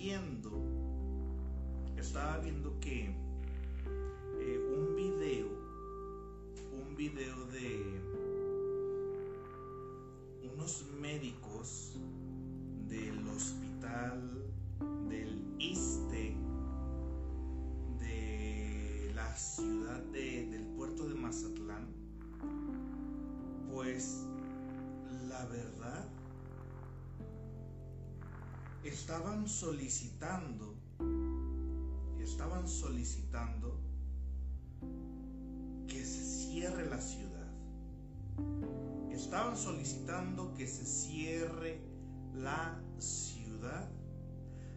estaba estaban solicitando, estaban solicitando que se cierre la ciudad. Estaban solicitando que se cierre la ciudad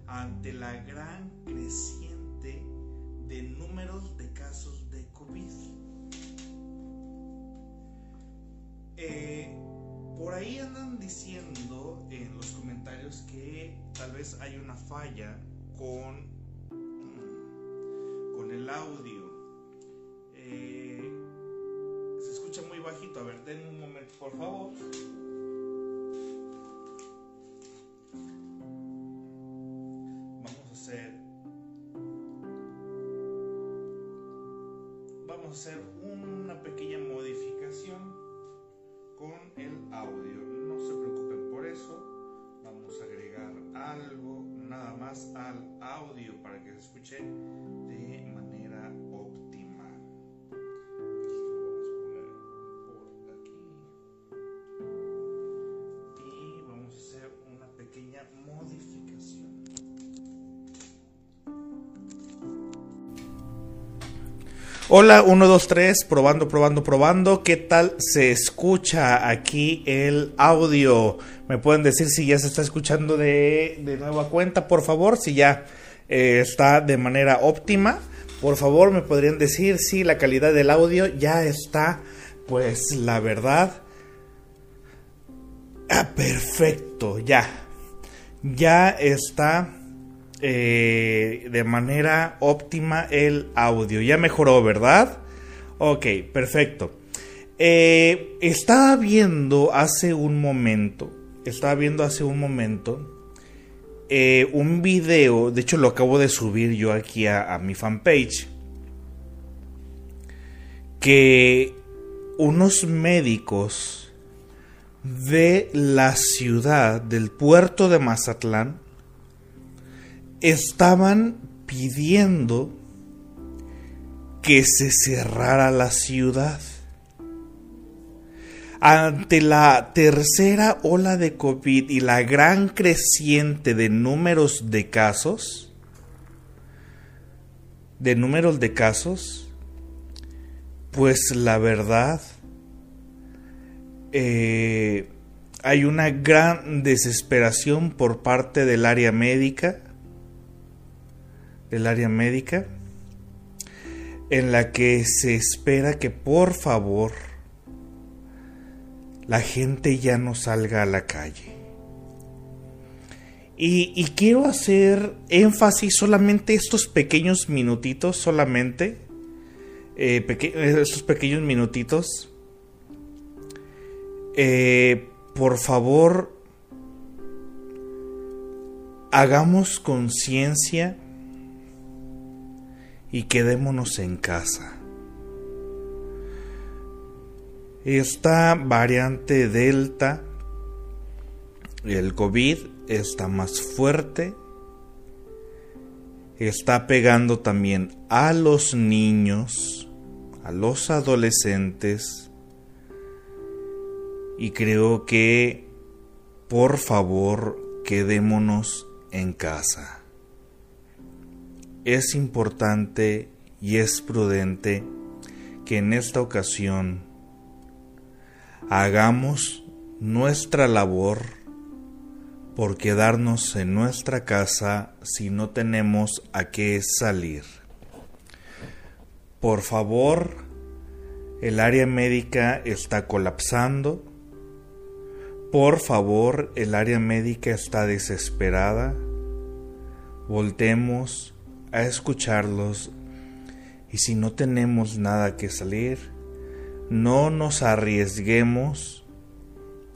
ante la gran creciente de números de casos de COVID. Eh, por ahí andan diciendo en los comentarios que tal vez hay una falla con, con el audio. Eh, se escucha muy bajito. A ver, denme un momento, por favor. Vamos a hacer. De manera óptima. Vamos a poner por aquí. Y vamos a hacer una pequeña modificación. Hola, 1, 2, 3, probando, probando, probando. ¿Qué tal se escucha aquí el audio? ¿Me pueden decir si ya se está escuchando de, de nueva cuenta, por favor? Si ya eh, está de manera óptima. Por favor, me podrían decir si la calidad del audio ya está, pues la verdad. Ah, perfecto, ya. Ya está eh, de manera óptima el audio. Ya mejoró, ¿verdad? Ok, perfecto. Eh, estaba viendo hace un momento, estaba viendo hace un momento eh, un video, de hecho lo acabo de subir yo aquí a, a mi fanpage, que unos médicos de la ciudad, del puerto de Mazatlán, estaban pidiendo que se cerrara la ciudad. Ante la tercera ola de COVID y la gran creciente de números de casos, de números de casos, pues la verdad, eh, hay una gran desesperación por parte del área médica del área médica en la que se espera que por favor la gente ya no salga a la calle. Y, quiero hacer énfasis solamente estos pequeños minutitos, solamente eh, estos pequeños minutitos. Eh, por favor, hagamos conciencia y quedémonos en casa. Esta variante Delta, el COVID, está más fuerte está pegando también a los niños, a los adolescentes, y creo que por favor quedémonos en casa. Es importante y es prudente que en esta ocasión hagamos nuestra labor por quedarnos en nuestra casa si no tenemos a qué salir. Por favor, el área médica está colapsando. Por favor, el área médica está desesperada. Voltemos a escucharlos y si no tenemos nada que salir, no nos arriesguemos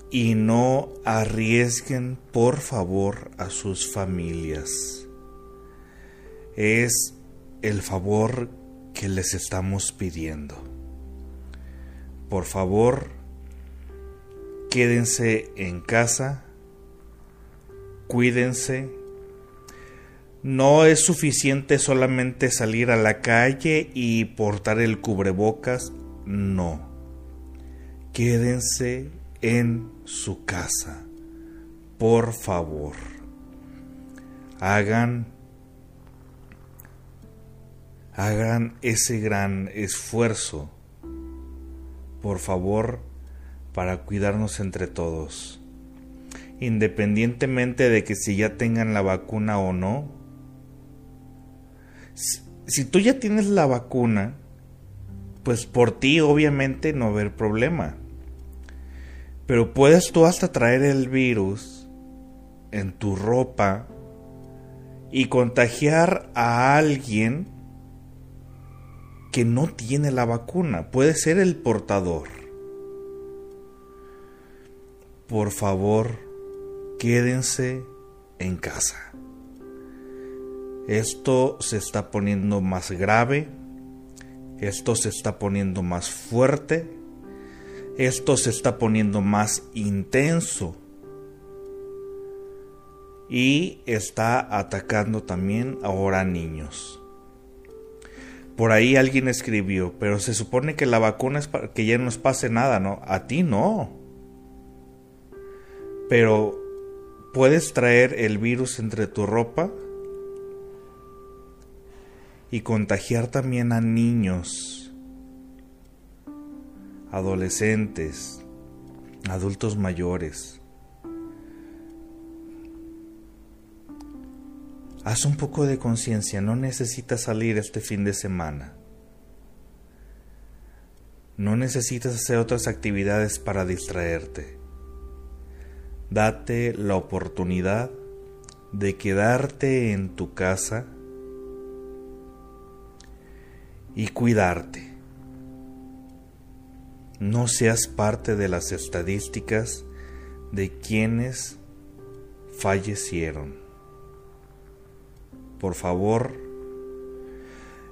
y no arriesguen por favor a sus familias. Es el favor que les estamos pidiendo. Por favor, quédense en casa, cuídense no es suficiente solamente salir a la calle y portar el cubrebocas, no. Quédense en su casa, por favor. Hagan hagan ese gran esfuerzo, por favor, para cuidarnos entre todos. Independientemente de que si ya tengan la vacuna o no, si tú ya tienes la vacuna, pues por ti obviamente no va a haber problema. Pero puedes tú hasta traer el virus en tu ropa y contagiar a alguien que no tiene la vacuna. Puede ser el portador. Por favor, quédense en casa. Esto se está poniendo más grave, esto se está poniendo más fuerte, esto se está poniendo más intenso y está atacando también ahora a niños. Por ahí alguien escribió, pero se supone que la vacuna es para que ya no nos pase nada, ¿no? A ti no. Pero puedes traer el virus entre tu ropa y contagiar también a niños, adolescentes, adultos mayores. Haz un poco de conciencia, no necesitas salir este fin de semana. No necesitas hacer otras actividades para distraerte. Date la oportunidad de quedarte en tu casa y cuidarte. No seas parte de las estadísticas de quienes fallecieron. Por favor,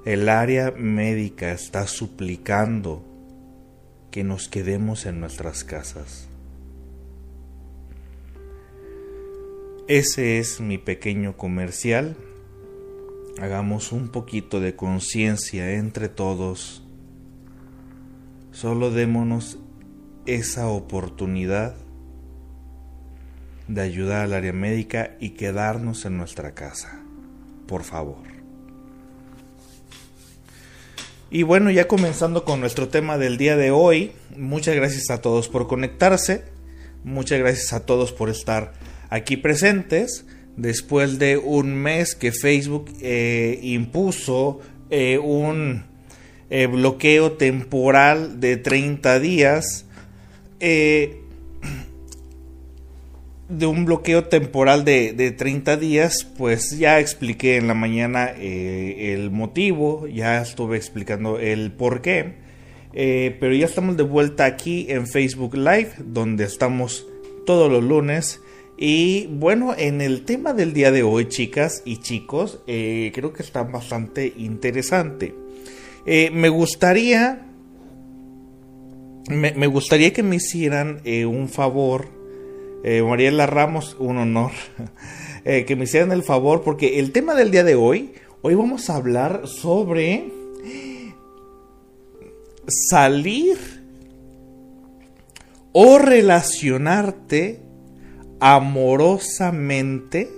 el área médica está suplicando que nos quedemos en nuestras casas. Ese es mi pequeño comercial hagamos un poquito de conciencia entre todos. Solo démonos esa oportunidad de ayudar al área médica y quedarnos en nuestra casa. Por favor. Y bueno, ya comenzando con nuestro tema del día de hoy, muchas gracias a todos por conectarse, muchas gracias a todos por estar aquí presentes después de un mes que Facebook eh, impuso eh, un eh, bloqueo temporal de 30 días, de un bloqueo temporal de, de, 30 días, pues ya expliqué en la mañana el motivo, ya estuve explicando el por qué, pero ya estamos de vuelta aquí en Facebook Live, donde estamos todos los lunes y bueno, en el tema del día de hoy, chicas y chicos, eh, creo que está bastante interesante. Eh, me gustaría. Me, gustaría que me hicieran eh, un favor. Mariela Ramos, un honor. que me hicieran el favor, porque el tema del día de hoy, Hoy vamos a hablar sobre salir o relacionarte amorosamente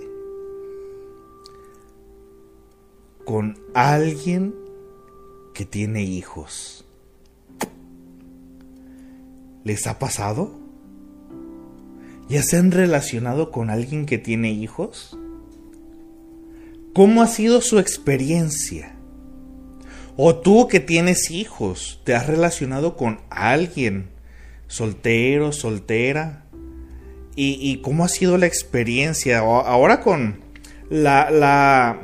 con alguien que tiene hijos. ¿Les ha pasado? ¿Ya se han relacionado con alguien que tiene hijos? ¿Cómo ha sido su experiencia? O tú que tienes hijos, ¿te has relacionado con alguien soltero, soltera? ¿Y, cómo ha sido la experiencia? Ahora con la, la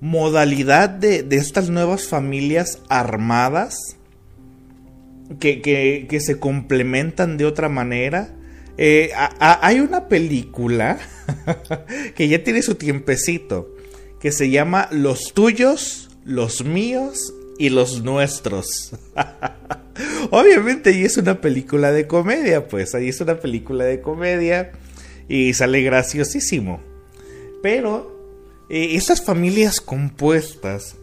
modalidad de, de, estas nuevas familias armadas, que, se complementan de otra manera. Eh, hay una película que ya tiene su tiempecito, que se llama Los tuyos, los míos y los nuestros. Obviamente ahí es una película de comedia, pues ahí es una película de comedia y sale graciosísimo. Pero eh, esas familias compuestas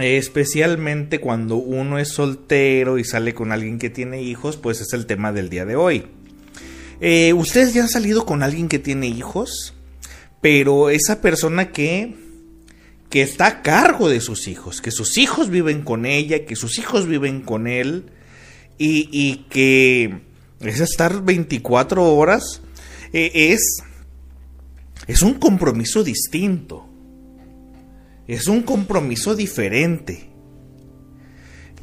especialmente cuando uno es soltero y sale con alguien que tiene hijos, pues es el tema del día de hoy. Eh, ¿Ustedes ya han salido con alguien que tiene hijos? Pero esa persona que, que está a cargo de sus hijos, que sus hijos viven con ella, que sus hijos viven con él y, que es estar 24 horas, eh, es, es un compromiso distinto es un compromiso diferente.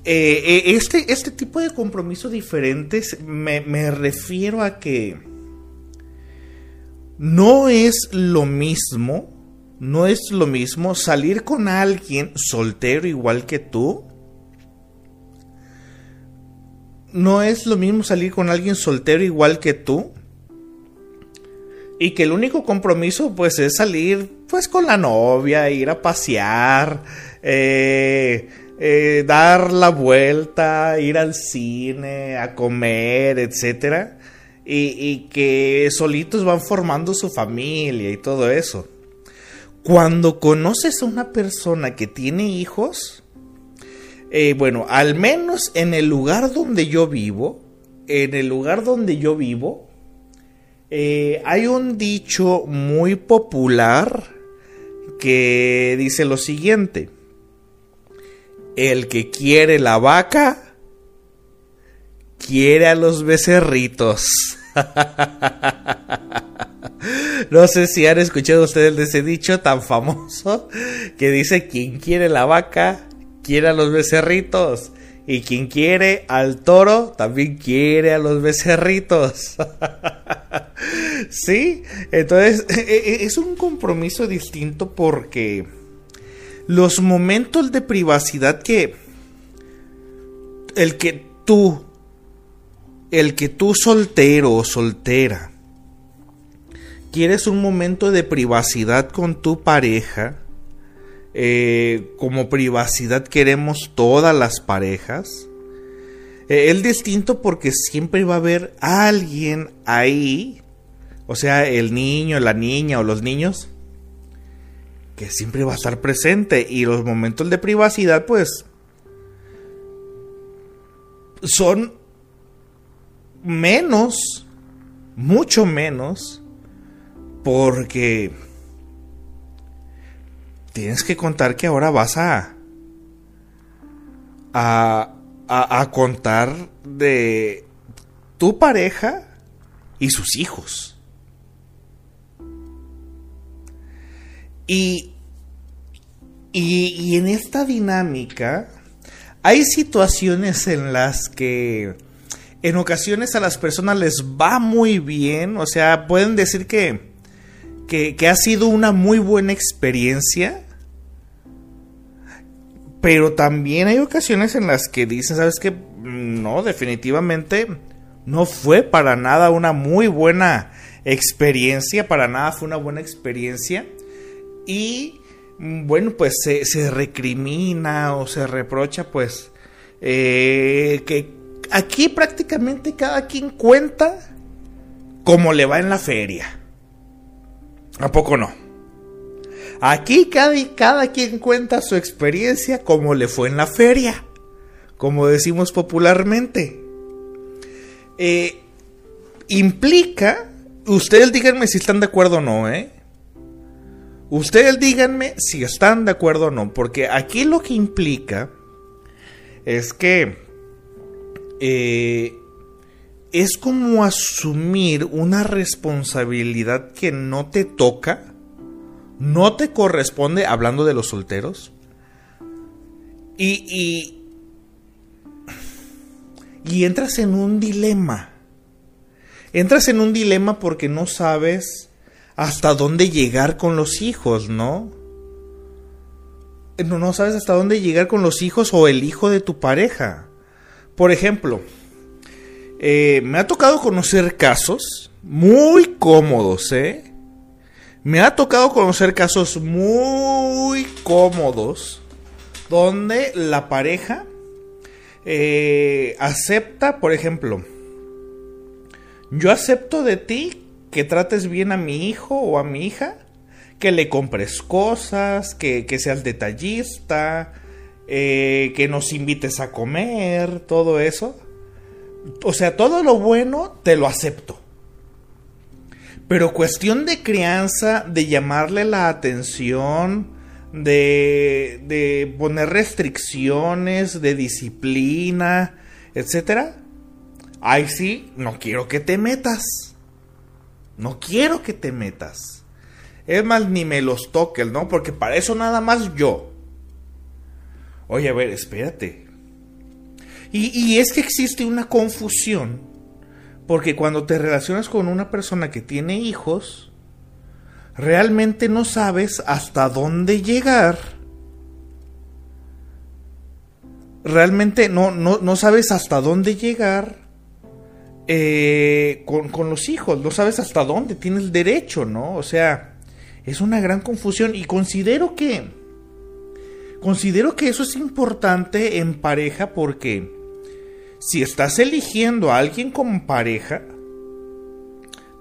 Eh, eh, este, este, tipo de compromisos diferentes me, me refiero a que no es lo mismo, no es lo mismo salir con alguien soltero igual que tú. No es lo mismo salir con alguien soltero igual que tú y que el único compromiso pues es salir pues con la novia, ir a pasear, eh, eh, dar la vuelta, ir al cine, a comer, etcétera, y, y, que solitos van formando su familia y todo eso. Cuando conoces a una persona que tiene hijos, eh, bueno, al menos en el lugar donde yo vivo, en el lugar donde yo vivo, eh, hay un dicho muy popular que dice lo siguiente. El que quiere la vaca, quiere a los becerritos. no sé si han escuchado ustedes de ese dicho tan famoso que dice quien quiere la vaca, quiere a los becerritos. Y quien quiere al toro, también quiere a los becerritos. sí, entonces e, e, es un compromiso distinto porque los momentos de privacidad que el que tú, el que tú soltero o soltera, quieres un momento de privacidad con tu pareja, eh, como privacidad queremos todas las parejas. Eh, es distinto porque siempre va a haber alguien ahí, o sea, el niño, la niña o los niños, que siempre va a estar presente. Y los momentos de privacidad, pues, son menos, mucho menos, porque tienes que contar que ahora vas a, a, a, contar de tu pareja y sus hijos. Y, y, y, en esta dinámica hay situaciones en las que en ocasiones a las personas les va muy bien, o sea, pueden decir que, que, que ha sido una muy buena experiencia pero también hay ocasiones en las que dicen, ¿sabes qué? No, definitivamente no fue para nada una muy buena experiencia, para nada fue una buena experiencia. Y bueno, pues se, recrimina o se reprocha, pues, eh, que aquí prácticamente cada quien cuenta cómo le va en la feria. ¿A poco no? Aquí cada, quien cuenta su experiencia como le fue en la feria, como decimos popularmente. Eh, implica, ustedes díganme si están de acuerdo o no, ¿eh? Ustedes díganme si están de acuerdo o no, porque aquí lo que implica es que eh, es como asumir una responsabilidad que no te toca, no te corresponde, hablando de los solteros, y, y, y entras en un dilema. Entras en un dilema porque no sabes hasta dónde llegar con los hijos, ¿no? No, no sabes hasta dónde llegar con los hijos o el hijo de tu pareja. Por ejemplo, eh, me ha tocado conocer casos muy cómodos, ¿eh? Me ha tocado conocer casos muy cómodos donde la pareja eh, acepta, por ejemplo, yo acepto de ti que trates bien a mi hijo o a mi hija, que le compres cosas, que, seas detallista, eh, que nos invites a comer, todo eso. O sea, todo lo bueno te lo acepto. Pero cuestión de crianza, de llamarle la atención, de, de poner restricciones, de disciplina, etcétera. Ay, sí, no quiero que te metas. No quiero que te metas. Es más, ni me los toques, ¿no? Porque para eso nada más yo. Oye, a ver, espérate. Y, y, es que existe una confusión. Porque cuando te relacionas con una persona que tiene hijos, realmente no sabes hasta dónde llegar. Realmente no, no, no sabes hasta dónde llegar eh, con, los hijos, no sabes hasta dónde tienes derecho, ¿no? O sea, es una gran confusión y considero que, considero que eso es importante en pareja porque si estás eligiendo a alguien como pareja,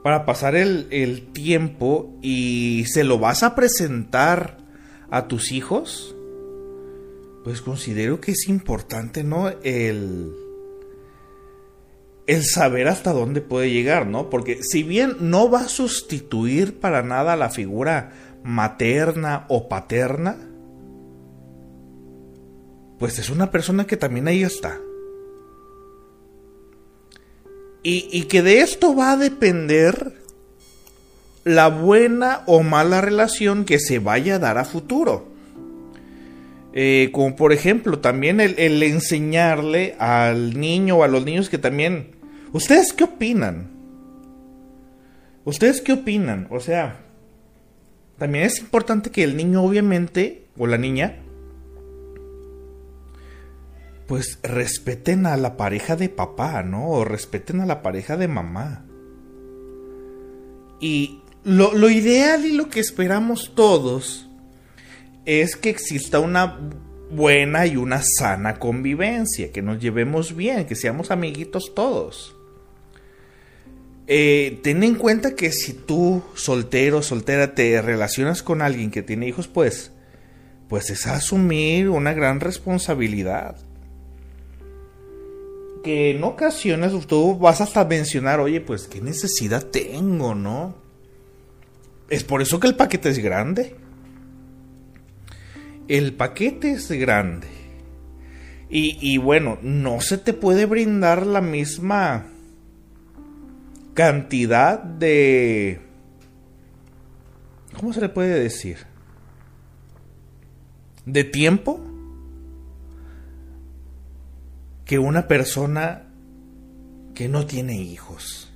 para pasar el, tiempo y se lo vas a presentar a tus hijos, pues considero que es importante, ¿no? El el saber hasta dónde puede llegar, ¿no? Porque si bien no va a sustituir para nada la figura materna o paterna, pues es una persona que también ahí está. Y, que de esto va a depender la buena o mala relación que se vaya a dar a futuro. Eh, como por ejemplo también el, el, enseñarle al niño o a los niños que también ¿Ustedes qué opinan? ¿Ustedes qué opinan? O sea, también es importante que el niño obviamente, o la niña, pues respeten a la pareja de papá, ¿no? O respeten a la pareja de mamá. Y lo, lo ideal y lo que esperamos todos es que exista una buena y una sana convivencia, que nos llevemos bien, que seamos amiguitos todos. Eh, ten en cuenta que si tú, soltero, soltera, te relacionas con alguien que tiene hijos, pues, pues es asumir una gran responsabilidad. En ocasiones tú vas hasta mencionar, oye, pues qué necesidad tengo, ¿no? Es por eso que el paquete es grande. El paquete es grande. Y, y bueno, no se te puede brindar la misma cantidad de... ¿Cómo se le puede decir? De tiempo que una persona que no tiene hijos.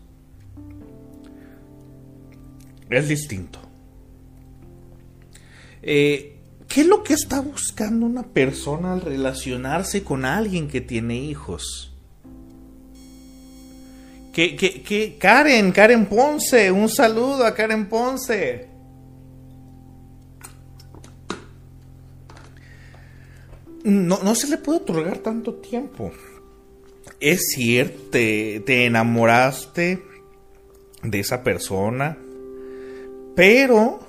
Es distinto. Eh, ¿Qué es lo que está buscando una persona al relacionarse con alguien que tiene hijos? Que, Karen, Karen Ponce, un saludo a Karen Ponce. No, no se le puede otorgar tanto tiempo. Es cierto, te, enamoraste de esa persona, pero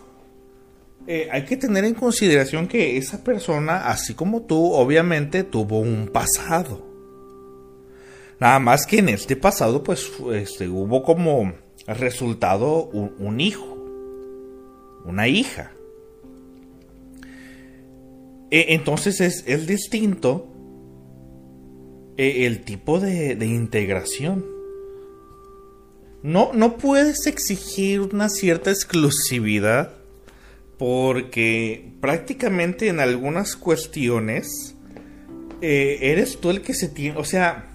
eh, hay que tener en consideración que esa persona, así como tú, obviamente tuvo un pasado. Nada más que en este pasado, pues, este, hubo como resultado un, hijo, una hija. E, entonces es, distinto eh, el tipo de, integración. No, no puedes exigir una cierta exclusividad porque prácticamente en algunas cuestiones eh, eres tú el que se tiene, o sea,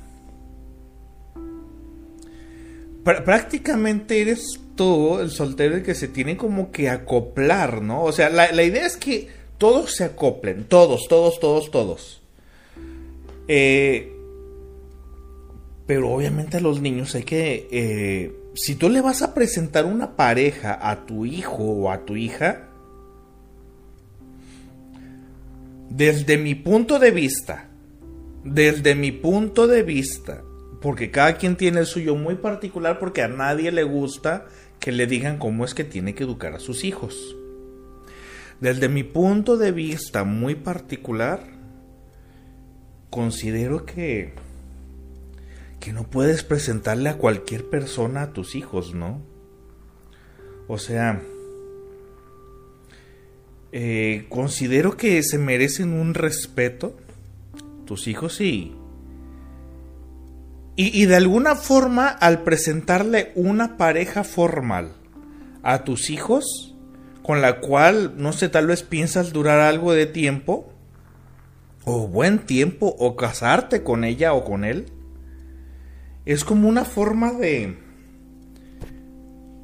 prácticamente eres tú el soltero el que se tiene como que acoplar, ¿no? O sea, la, idea es que todos se acoplen, todos, todos, todos, todos. Eh, pero obviamente a los niños hay que... Eh, si tú le vas a presentar una pareja a tu hijo o a tu hija, desde mi punto de vista, desde mi punto de vista, porque cada quien tiene el suyo muy particular porque a nadie le gusta que le digan cómo es que tiene que educar a sus hijos. Desde mi punto de vista muy particular, considero que que no puedes presentarle a cualquier persona a tus hijos, ¿no? O sea, eh, considero que se merecen un respeto, tus hijos sí. Y, y de alguna forma, al presentarle una pareja formal a tus hijos, con la cual, no sé, tal vez piensas durar algo de tiempo, o buen tiempo, o casarte con ella o con él, es como una forma de,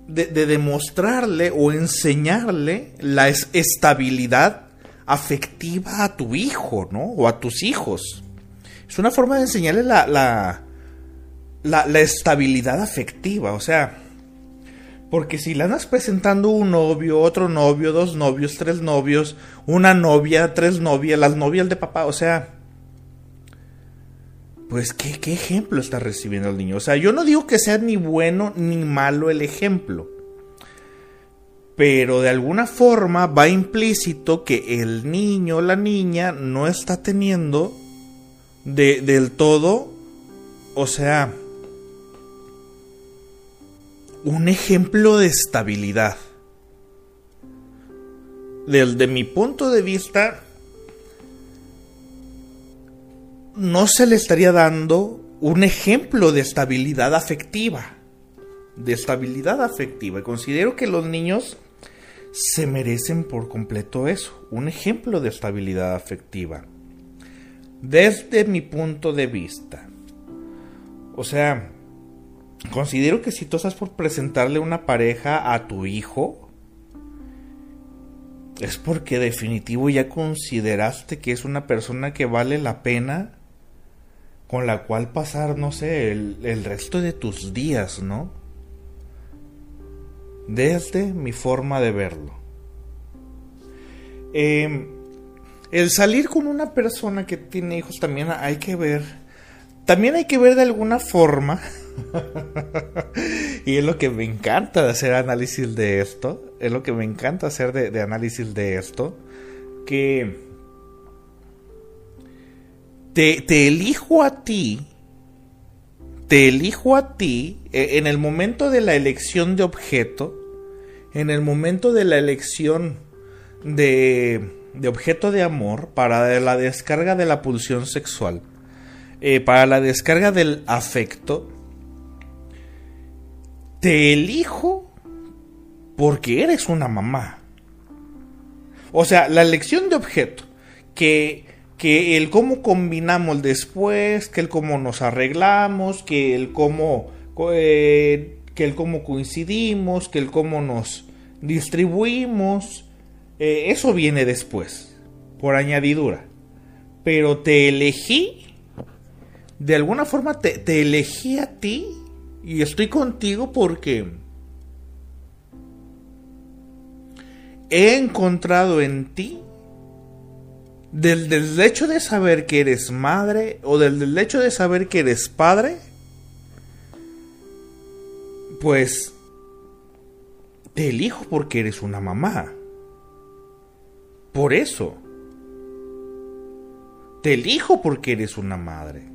de, demostrarle o enseñarle la estabilidad afectiva a tu hijo, ¿no? O a tus hijos. Es una forma de enseñarle la, la, estabilidad afectiva, o sea, porque si le andas presentando un novio, otro novio, dos novios, tres novios, una novia, tres novias, las novias de papá, o sea, pues ¿qué, qué ejemplo está recibiendo el niño. O sea, yo no digo que sea ni bueno ni malo el ejemplo. Pero de alguna forma va implícito que el niño la niña no está teniendo de, del todo, o sea, un ejemplo de estabilidad. Desde mi punto de vista, no se le estaría dando un ejemplo de estabilidad afectiva. De estabilidad afectiva. Y considero que los niños se merecen por completo eso. Un ejemplo de estabilidad afectiva. Desde mi punto de vista. O sea, considero que si tú estás por presentarle una pareja a tu hijo, es porque definitivo ya consideraste que es una persona que vale la pena con la cual pasar, no sé, el, resto de tus días, ¿no? Desde mi forma de verlo. Em, el salir con una persona que tiene hijos también hay que ver. También hay que ver de alguna forma. y es lo que me encanta de hacer análisis de esto. Es lo que me encanta hacer de análisis de esto. Que te, elijo a ti, te elijo a ti e, en el momento de la elección de objeto, en el momento de la elección de, de objeto de amor para la descarga de la pulsión sexual, eh, para la descarga del afecto, te elijo porque eres una mamá. O sea, la elección de objeto que que el cómo combinamos después, que el cómo nos arreglamos, que el cómo, eh, que el cómo coincidimos, que el cómo nos distribuimos, eh, eso viene después, por añadidura. Pero te elegí, de alguna forma te, te elegí a ti y estoy contigo porque he encontrado en ti del, hecho de saber que eres madre o del, hecho de saber que eres padre, pues te elijo porque eres una mamá. por eso. Te elijo porque eres una madre.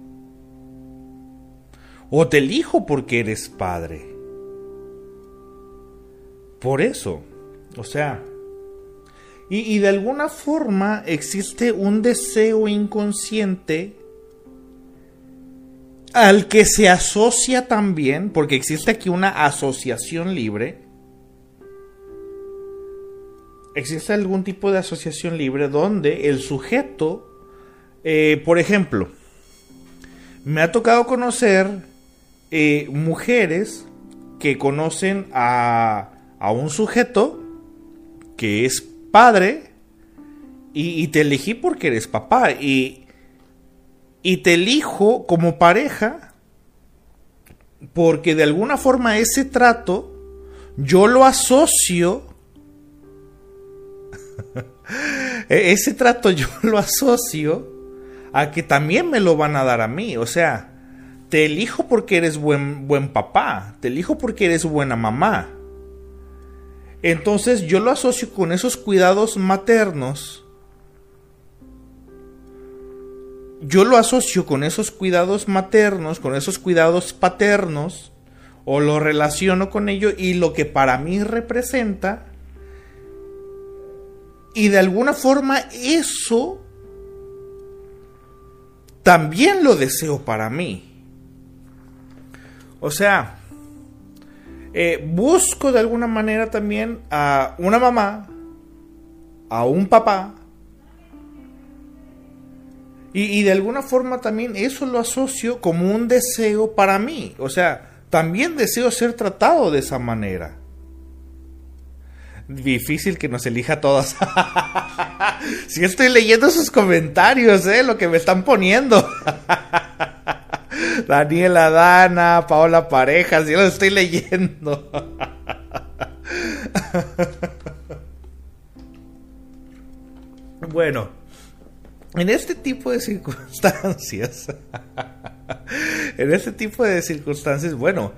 O te elijo porque eres padre. Por eso. O sea, y, de alguna forma existe un deseo inconsciente al que se asocia también, porque existe aquí una asociación libre. Existe algún tipo de asociación libre donde el sujeto, eh, por ejemplo, me ha tocado conocer eh, mujeres que conocen a, a un sujeto que es padre y, te elegí porque eres papá y, y te elijo como pareja porque de alguna forma ese trato yo lo asocio e-, ese trato yo lo asocio a que también me lo van a dar a mí. O sea, te elijo porque eres buen, buen papá, te elijo porque eres buena mamá. Entonces yo lo asocio con esos cuidados maternos. Yo lo asocio con esos cuidados maternos, con esos cuidados paternos, o lo relaciono con ello y lo que para mí representa. Y de alguna forma eso también lo deseo para mí. O sea, eh, busco de alguna manera también a una mamá, a un papá, y, de alguna forma también eso lo asocio como un deseo para mí. O sea, también deseo ser tratado de esa manera. Difícil que nos elija todas. si estoy leyendo sus comentarios, ¿eh? Lo que me están poniendo. Daniela Dana, Paola Parejas, yo lo estoy leyendo. Bueno, en este tipo de circunstancias, en este tipo de circunstancias, bueno,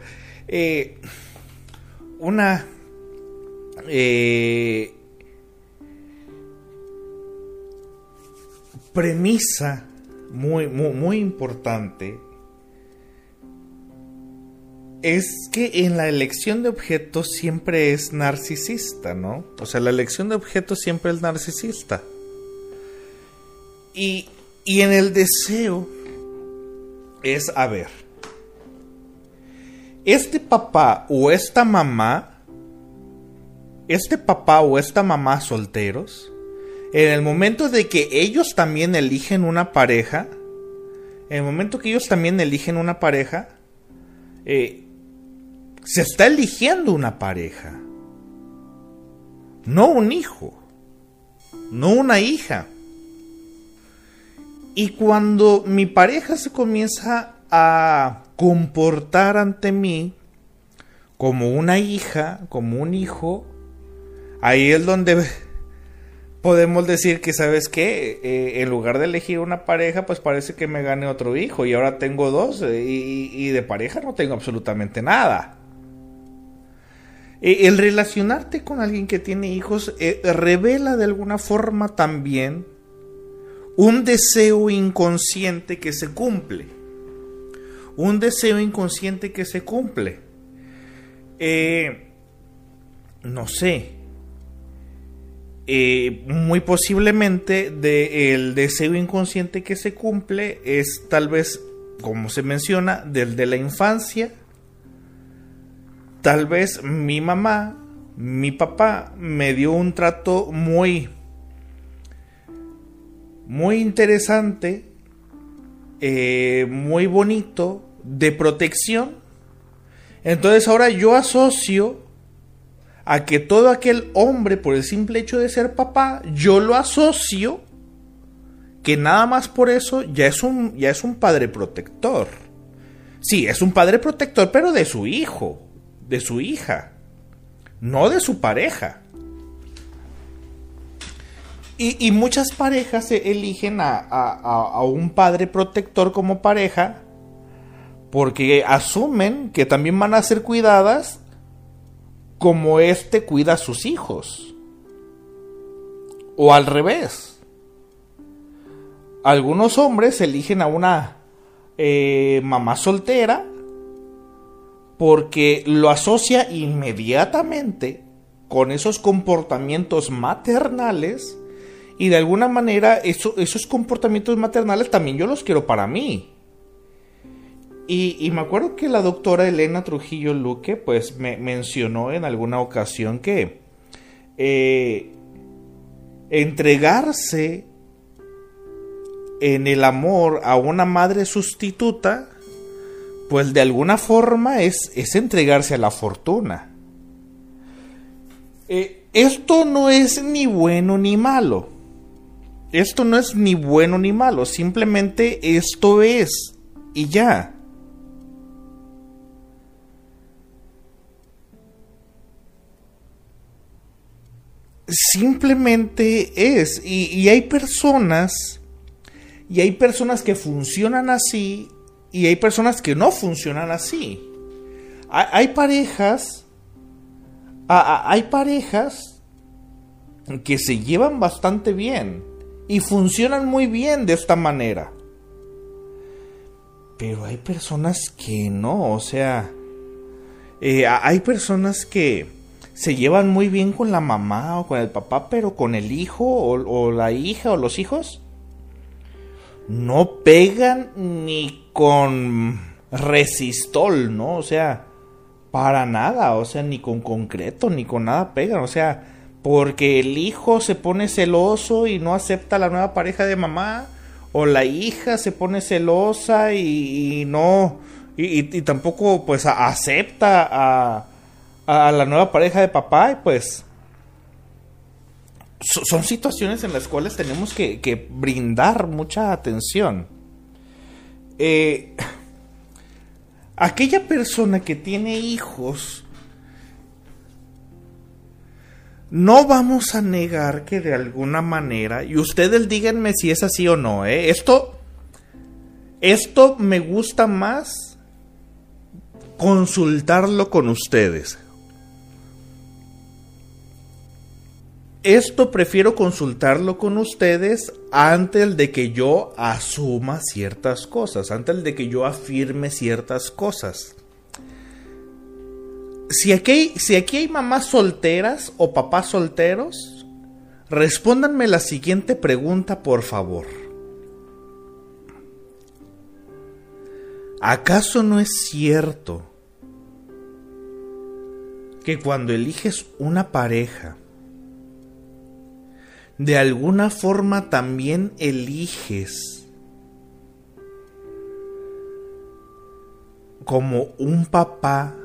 eh, una eh, premisa muy, muy, muy importante es que en la elección de objetos siempre es narcisista, ¿no? O sea, la elección de objetos siempre es narcisista. Y, y en el deseo es, a ver, este papá o esta mamá, este papá o esta mamá solteros, en el momento de que ellos también eligen una pareja, en el momento que ellos también eligen una pareja, eh, se está eligiendo una pareja, no un hijo, no una hija. Y cuando mi pareja se comienza a comportar ante mí como una hija, como un hijo, ahí es donde podemos decir que, ¿sabes qué? Eh, en lugar de elegir una pareja, pues parece que me gane otro hijo y ahora tengo dos eh, y de pareja no tengo absolutamente nada. Eh, el relacionarte con alguien que tiene hijos eh, revela de alguna forma también un deseo inconsciente que se cumple. Un deseo inconsciente que se cumple. Eh, no sé. muy posiblemente el deseo inconsciente que se cumple es tal vez, como se menciona, del de la infancia tal vez mi mamá, mi papá me dio un trato muy, muy interesante, eh, muy bonito, de protección. Entonces ahora yo asocio a que todo aquel hombre, por el simple hecho de ser papá, yo lo asocio que nada más por eso ya es un, ya es un padre protector. Sí, es un padre protector, pero de su hijo de su hija, no de su pareja. Y, muchas parejas eligen a, un padre protector como pareja porque asumen que también van a ser cuidadas como éste cuida a sus hijos. O al revés. Algunos hombres eligen a una eh, mamá soltera porque lo asocia inmediatamente con esos comportamientos maternales y de alguna manera esos comportamientos maternales también yo los quiero para mí. Y, me acuerdo que la doctora Elena Trujillo Luque pues me mencionó en alguna ocasión que eh, entregarse en el amor a una madre sustituta pues de alguna forma es, es entregarse a la fortuna. Eh, esto no es ni bueno ni malo. Esto no es ni bueno ni malo. Simplemente esto es. Y ya. Simplemente es. Y, y hay personas. Y hay personas que funcionan así y hay personas que no funcionan así. Hay, parejas, hay parejas que se llevan bastante bien y funcionan muy bien de esta manera. Pero hay personas que no, o sea, eh, hay personas que se llevan muy bien con la mamá o con el papá, pero con el hijo o la hija o los hijos no pegan ni con resistol, ¿no? O sea, para nada, o sea, ni con concreto, ni con nada pegan, o sea, porque el hijo se pone celoso y no acepta la nueva pareja de mamá, o la hija se pone celosa y, no, y, tampoco pues acepta a, a la nueva pareja de papá, y pues son situaciones en las cuales tenemos que, brindar mucha atención. Eh, aquella persona que tiene hijos, no vamos a negar que de alguna manera, y ustedes díganme si es así o no, ¿eh? esto, esto me gusta más consultarlo con ustedes. Esto prefiero consultarlo con ustedes antes de que yo asuma ciertas cosas, antes de que yo afirme ciertas cosas. Si aquí, si aquí hay mamás solteras o papás solteros, respóndanme la siguiente pregunta, por favor. ¿Acaso no es cierto que cuando eliges una pareja, de alguna forma también eliges como un papá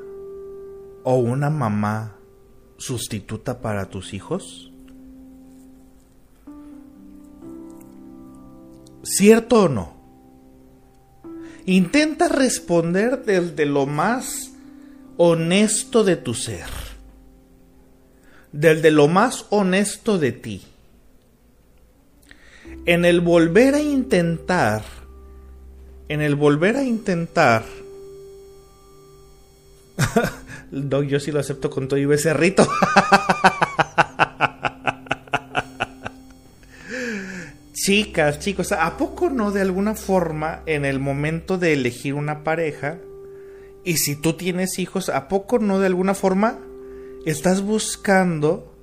o una mamá sustituta para tus hijos? ¿Cierto o no? Intenta responder desde lo más honesto de tu ser, desde lo más honesto de ti en el volver a intentar, en el volver a intentar, yo sí lo acepto con todo y becerrito. Chicas, chicos, ¿a poco no de alguna forma en el momento de elegir una pareja? Y si tú tienes hijos, ¿a poco no de alguna forma estás buscando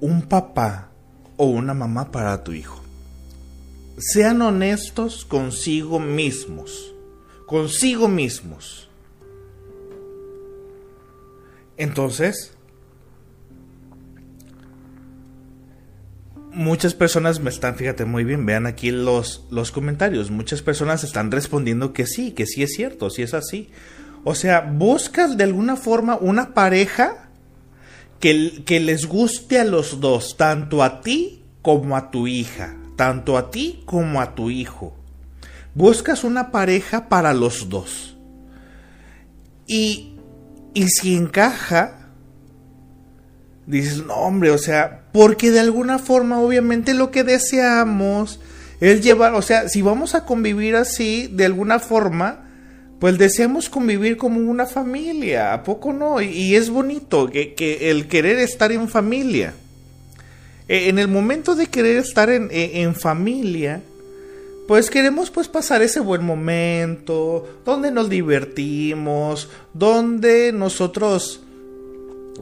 un papá o una mamá para tu hijo. Sean honestos consigo mismos, consigo mismos. Entonces, muchas personas me están, fíjate muy bien, vean aquí los, los comentarios, muchas personas están respondiendo que sí, que sí es cierto, sí es así. O sea, buscas de alguna forma una pareja que, les guste a los dos, tanto a ti como a tu hija, tanto a ti como a tu hijo. Buscas una pareja para los dos. Y, y si encaja, dices, no hombre, o sea, porque de alguna forma obviamente lo que deseamos es llevar, o sea, si vamos a convivir así, de alguna forma, pues deseamos convivir como una familia, ¿a poco no? Y, es bonito que, el querer estar en familia. eh, en el momento de querer estar en, eh, en familia, pues queremos pues pasar ese buen momento, donde nos divertimos, donde nosotros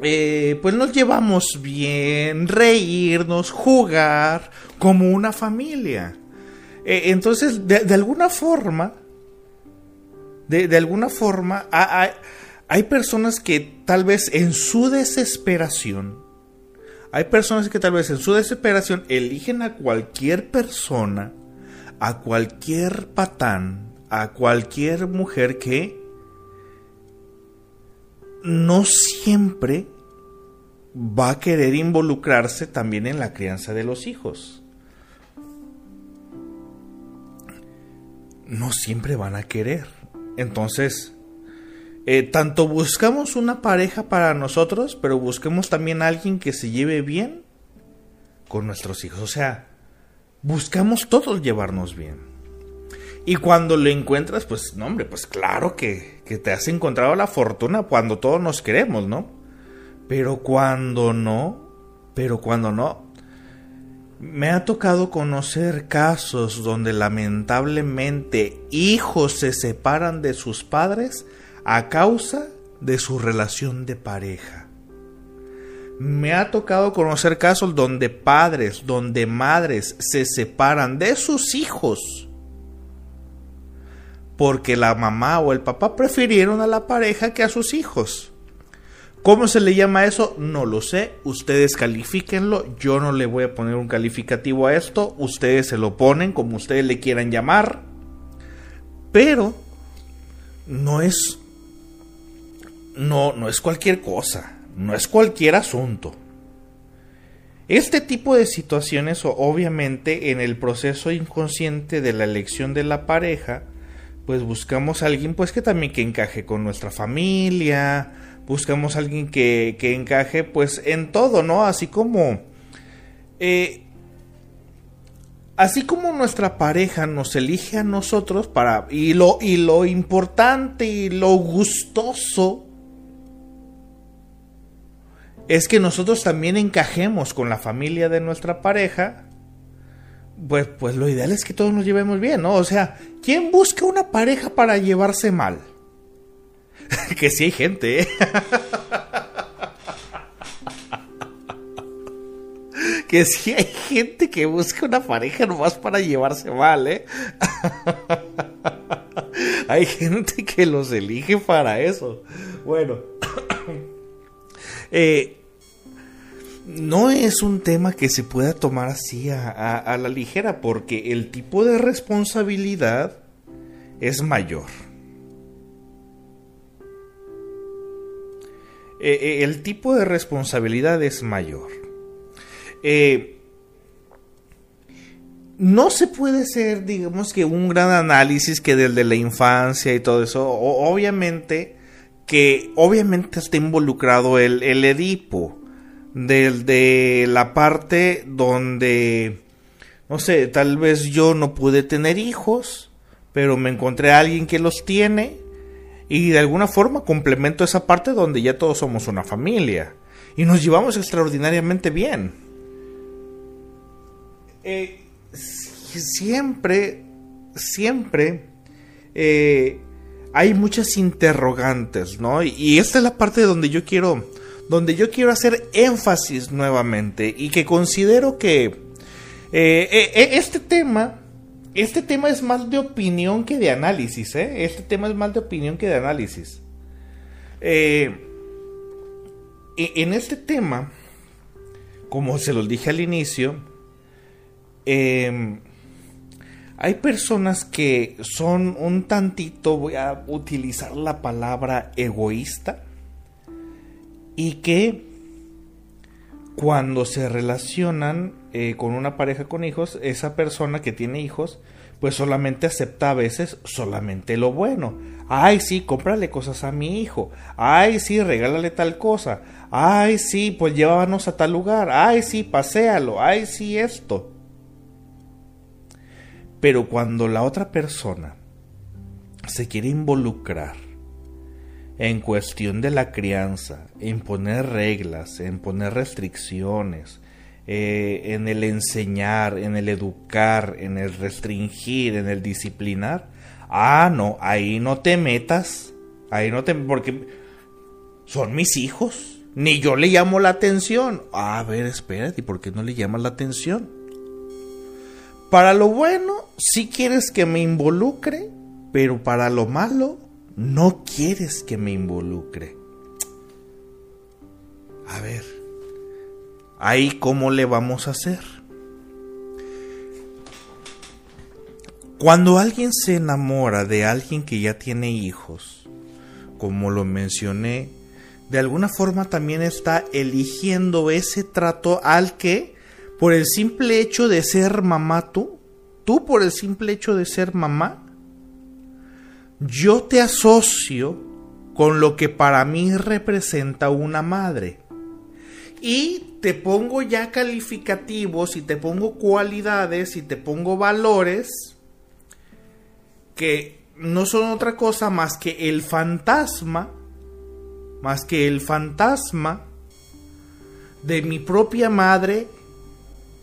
eh, pues nos llevamos bien, reírnos, jugar como una familia. Eh, entonces, de, alguna forma, de, alguna forma, hay, hay personas que tal vez en su desesperación, hay personas que tal vez en su desesperación eligen a cualquier persona, a cualquier patán, a cualquier mujer que no siempre va a querer involucrarse también en la crianza de los hijos. No siempre van a querer. Entonces, eh, tanto buscamos una pareja para nosotros, pero busquemos también a alguien que se lleve bien con nuestros hijos. O sea, buscamos todos llevarnos bien. Y cuando lo encuentras, pues, no, hombre, pues claro que, que te has encontrado la fortuna cuando todos nos queremos, ¿no? Pero cuando no, pero cuando no, me ha tocado conocer casos donde lamentablemente hijos se separan de sus padres a causa de su relación de pareja. Me ha tocado conocer casos donde padres, donde madres se separan de sus hijos porque la mamá o el papá prefirieron a la pareja que a sus hijos. ¿Cómo se le llama eso? No lo sé. Ustedes califíquenlo. Yo no le voy a poner un calificativo a esto. Ustedes se lo ponen como ustedes le quieran llamar. Pero no es no no es cualquier cosa, no es cualquier asunto. Este tipo de situaciones obviamente en el proceso inconsciente de la elección de la pareja pues buscamos a alguien pues que también que encaje con nuestra familia, buscamos a alguien que, que encaje pues en todo, ¿no? Así como... Eh, así como nuestra pareja nos elige a nosotros para... Y lo, y lo importante y lo gustoso es que nosotros también encajemos con la familia de nuestra pareja pues, pues lo ideal es que todos nos llevemos bien, ¿no? O sea, ¿quién busca una pareja para llevarse mal? que sí hay gente, ¿eh? que sí hay gente que busca una pareja nomás para llevarse mal, ¿eh? hay gente que los elige para eso. Bueno, eh, no es un tema que se pueda tomar así a, la ligera porque el tipo de responsabilidad es mayor. Eh, eh, el tipo de responsabilidad es mayor. Eh, no se puede hacer, digamos que un gran análisis que del de la infancia y todo eso. obviamente que obviamente está involucrado el, el Edipo de la parte donde, no sé, tal vez yo no pude tener hijos, pero me encontré a alguien que los tiene y de alguna forma complemento esa parte donde ya todos somos una familia y nos llevamos extraordinariamente bien. Eh, siempre, siempre eh, hay muchas interrogantes, ¿no? Y esta es la parte donde yo quiero donde yo quiero hacer énfasis nuevamente y que considero que eh, eh, eh, este tema, este tema es más de opinión que de análisis, Este tema es más de opinión que de análisis. E, en este tema, como se los dije al inicio, em, hay personas que son un tantito, voy a utilizar la palabra egoísta, y que cuando se relacionan eh, con una pareja con hijos, esa persona que tiene hijos, pues solamente acepta a veces solamente lo bueno. Ay, sí, cómprale cosas a mi hijo. Ay, sí, regálale tal cosa. Ay, sí, pues llévanos a tal lugar. Ay, sí, paséalo. Ay, sí, esto. Pero cuando la otra persona se quiere involucrar en cuestión de la crianza, en poner reglas, en poner restricciones, eh, en el enseñar, en el educar, en el restringir, en el disciplinar, ah, no, ahí no te metas, ahí no te... porque son mis hijos, ni yo le llamo la atención. a ver, espérate, ¿y por qué no le llamas la atención? Para lo bueno, sí quieres que me involucre, pero para lo malo, no quieres que me involucre. A ver, ahí cómo le vamos a hacer. Cuando alguien se enamora de alguien que ya tiene hijos, como lo mencioné, de alguna forma también está eligiendo ese trato al que, por el simple hecho de ser mamá tú, tú por el simple hecho de ser mamá, yo te asocio con lo que para mí representa una madre. Y te pongo ya calificativos y te pongo cualidades y te pongo valores que no son otra cosa más que el fantasma, más que el fantasma de mi propia madre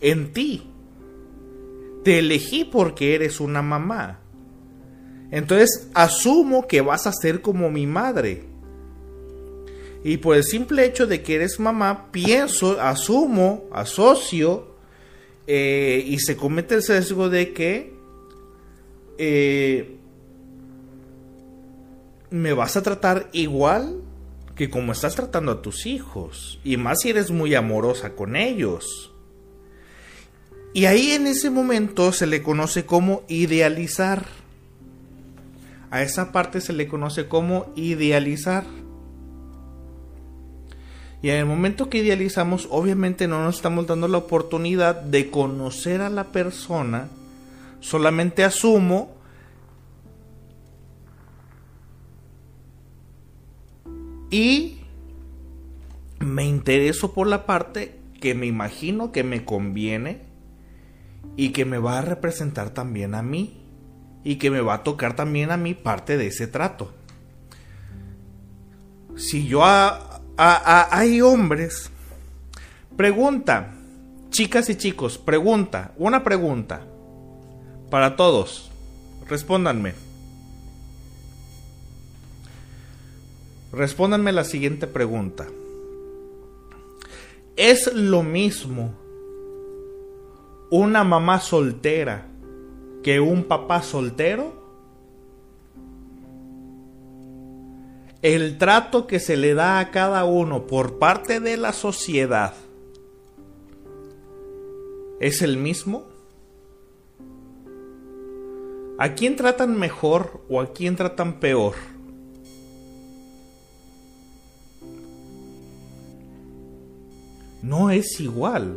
en ti. Te elegí porque eres una mamá. Entonces asumo que vas a ser como mi madre. Y por el simple hecho de que eres mamá, pienso, asumo, asocio, eh, y se comete el sesgo de que eh, me vas a tratar igual que como estás tratando a tus hijos. Y más si eres muy amorosa con ellos. Y ahí en ese momento se le conoce como idealizar. A esa parte se le conoce como idealizar. Y en el momento que idealizamos, obviamente no nos estamos dando la oportunidad de conocer a la persona. Solamente asumo y me intereso por la parte que me imagino que me conviene y que me va a representar también a mí y que me va a tocar también a mí parte de ese trato. Si yo hay hombres, pregunta, chicas y chicos, pregunta, una pregunta para todos, respóndanme. Respóndanme la siguiente pregunta. ¿Es lo mismo una mamá soltera que un papá soltero? El trato que se le da a cada uno por parte de la sociedad es el mismo? ¿A quién tratan mejor o a quién tratan peor? No es igual.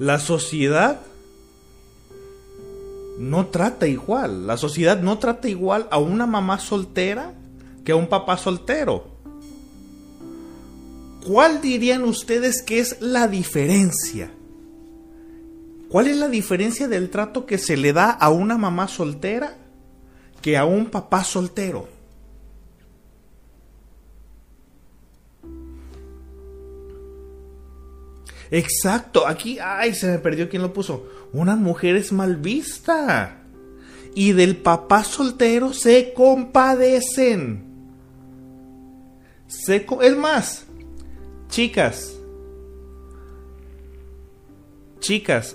La sociedad no trata igual. La sociedad no trata igual a una mamá soltera que un papá soltero. ¿Cuál dirían ustedes que es la diferencia? ¿Cuál es la diferencia del trato que se le da a una mamá soltera que a un papá soltero? Exacto, aquí, ay, se me perdió quién lo puso. Una mujer es mal vista. Y del papá soltero se compadecen. Es más, chicas, chicas,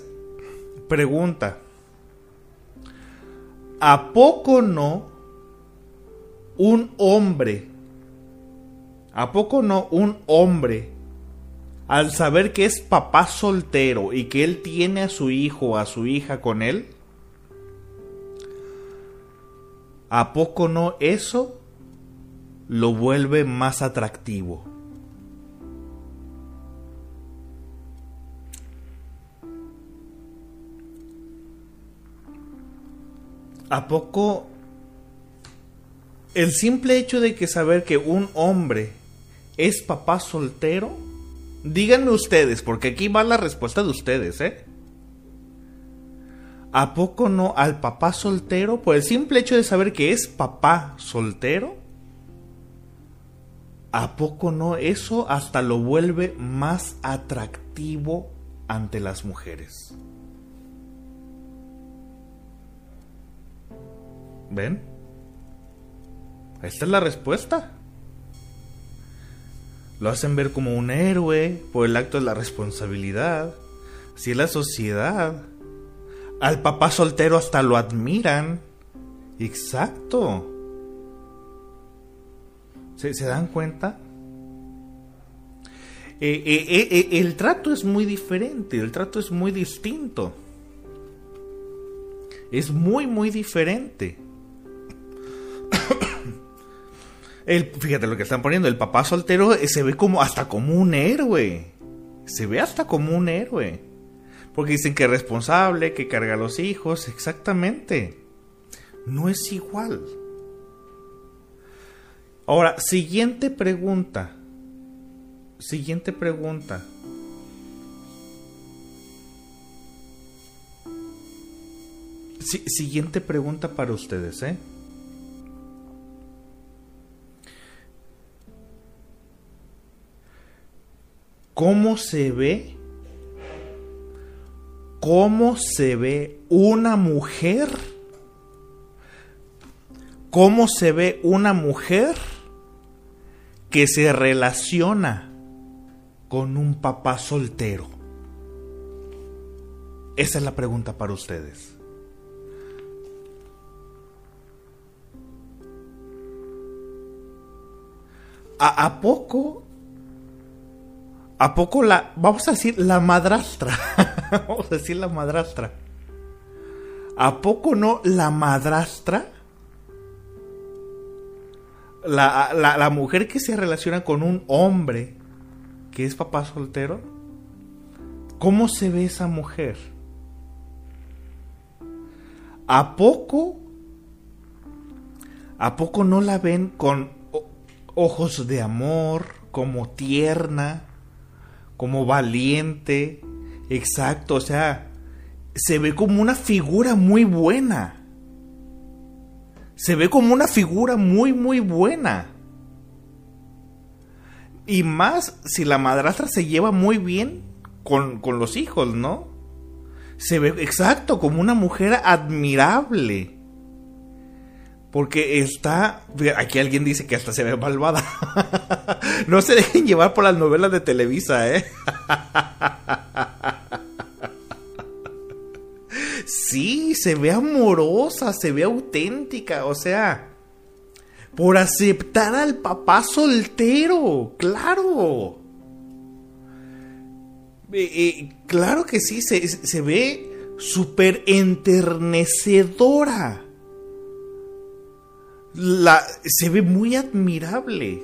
pregunta. ¿A poco no un hombre? ¿A poco no un hombre al saber que es papá soltero y que él tiene a su hijo o a su hija con él? ¿A poco no eso lo vuelve más atractivo? ¿A poco el simple hecho de que saber que un hombre es papá soltero Díganme ustedes, porque aquí va la respuesta de ustedes, ¿eh? ¿A poco no al papá soltero, por el simple hecho de saber que es papá soltero? ¿A poco no eso hasta lo vuelve más atractivo ante las mujeres. ¿Ven? Esta es la respuesta. Lo hacen ver como un héroe por el acto de la responsabilidad. Si es la sociedad. Al papá soltero hasta lo admiran. Exacto. ¿Se, dan cuenta? Eh, eh, eh, el trato es muy diferente, el trato es muy distinto. Es muy, muy diferente. El, fíjate lo que están poniendo, el papá soltero se ve como hasta como un héroe. Se ve hasta como un héroe. Porque dicen que es responsable, que carga a los hijos, exactamente. No es igual. Ahora, siguiente pregunta. Siguiente pregunta. siguiente pregunta para ustedes, ¿eh? ¿Cómo se ve? ¿Cómo se ve una mujer? ¿Cómo se ve una mujer? Que se relaciona con un papá soltero? Esa es la pregunta para ustedes. ¿A, poco? ¿A poco la... Vamos a decir la madrastra. vamos a decir la madrastra. ¿A poco no la madrastra la, la, mujer que se relaciona con un hombre que es papá soltero, ¿cómo se ve esa mujer? ¿A poco? ¿A poco no la ven con ojos de amor, como tierna, como valiente? Exacto, o sea, se ve como una figura muy buena se ve como una figura muy, muy buena. Y más si la madrastra se lleva muy bien con, los hijos, ¿no? Se ve exacto como una mujer admirable. Porque está. Aquí alguien dice que hasta se ve malvada. no se dejen llevar por las novelas de Televisa, ¿eh? se ve amorosa, se ve auténtica, o sea, por aceptar al papá soltero, claro. Eh, eh, claro que sí, se, se ve súper enternecedora. La, se ve muy admirable.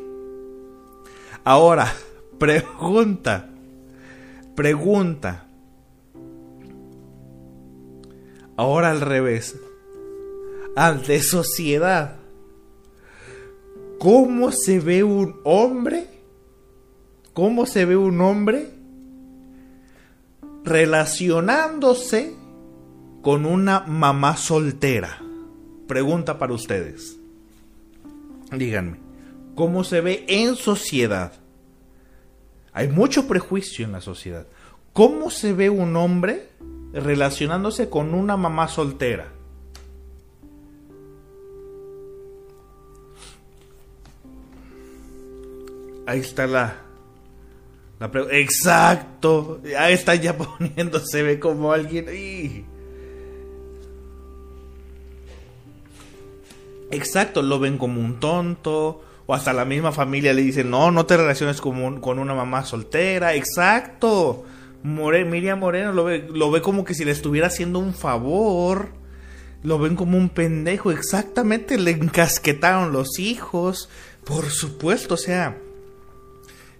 Ahora, pregunta, pregunta. Ahora al revés. Ante sociedad. ¿Cómo se ve un hombre? ¿Cómo se ve un hombre relacionándose con una mamá soltera? Pregunta para ustedes. Díganme, ¿cómo se ve en sociedad? Hay mucho prejuicio en la sociedad. ¿Cómo se ve un hombre relacionándose con una mamá soltera. Ahí está la, la Exacto. Ahí está ya poniéndose, ve como alguien. Exacto, lo ven como un tonto. O hasta la misma familia le dice, no, no te relaciones con, con una mamá soltera. Exacto. Miriam Moreno lo ve, lo ve como que si le estuviera haciendo un favor. Lo ven como un pendejo. Exactamente, le encasquetaron los hijos. Por supuesto, o sea.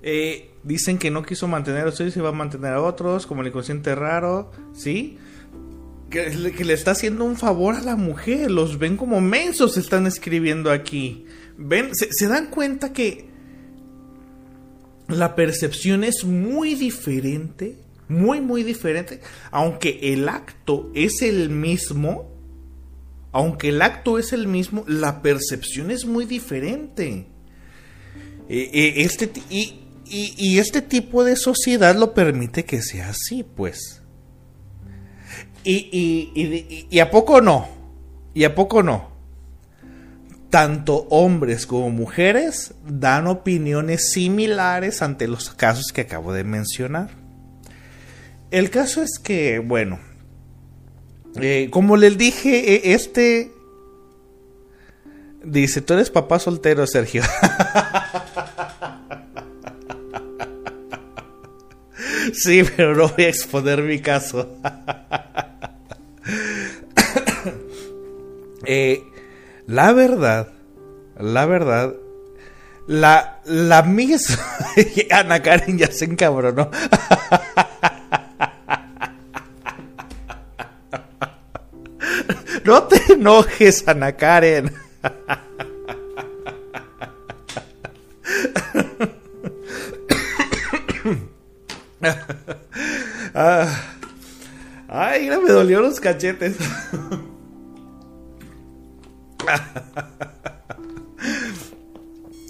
Eh, dicen que no quiso mantener a ustedes y va a mantener a otros, como el inconsciente raro, ¿sí? Que, que, le está haciendo un favor a la mujer. Los ven como mensos, están escribiendo aquí. Ven, se dan cuenta que la percepción es muy diferente muy, muy diferente. Aunque el acto es el mismo, aunque el acto es el mismo, la percepción es muy diferente. Eh, eh, este, y y, este tipo de sociedad lo permite que sea así, pues. Y, y, a poco no. Y a poco no. Tanto hombres como mujeres dan opiniones similares ante los casos que acabo de mencionar. El caso es que, bueno, eh, como les dije, e, este... Dice, tú eres papá soltero, Sergio. Sí, pero no voy a exponer mi caso. Eh, la verdad, la verdad, la, la misma. Ana Karen ya se encabronó. no te enojes, Ana Karen. Ah. Ay, me dolió los cachetes.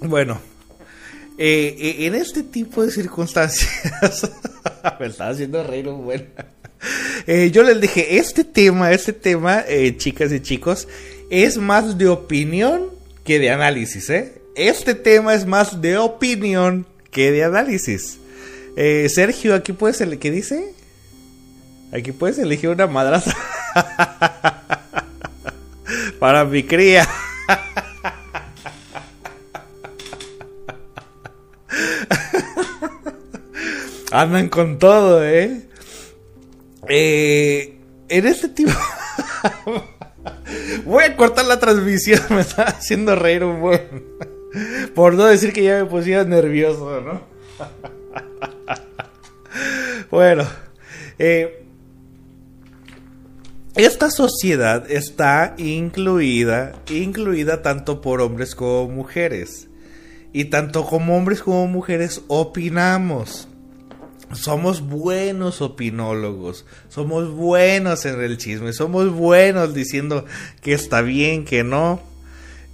bueno, eh, eh, en este tipo de circunstancias, me estaba haciendo reír un buen. Eh, yo les dije, este tema, este tema, chicas y chicos, es más de opinión que de análisis, Este tema es más de opinión que de análisis. Eh, Sergio, aquí puedes elegir. ¿Qué dice? Aquí puedes elegir una madraza. Para mi cría. Andan con todo, ¿eh? Eh en este tipo. Voy a cortar la transmisión, me está haciendo reír un buen. Por no decir que ya me pusiera nervioso, ¿no? Bueno, eh, esta sociedad está incluida, incluida tanto por hombres como mujeres. Y tanto como hombres como mujeres opinamos. Somos buenos opinólogos, somos buenos en el chisme, somos buenos diciendo que está bien, que no.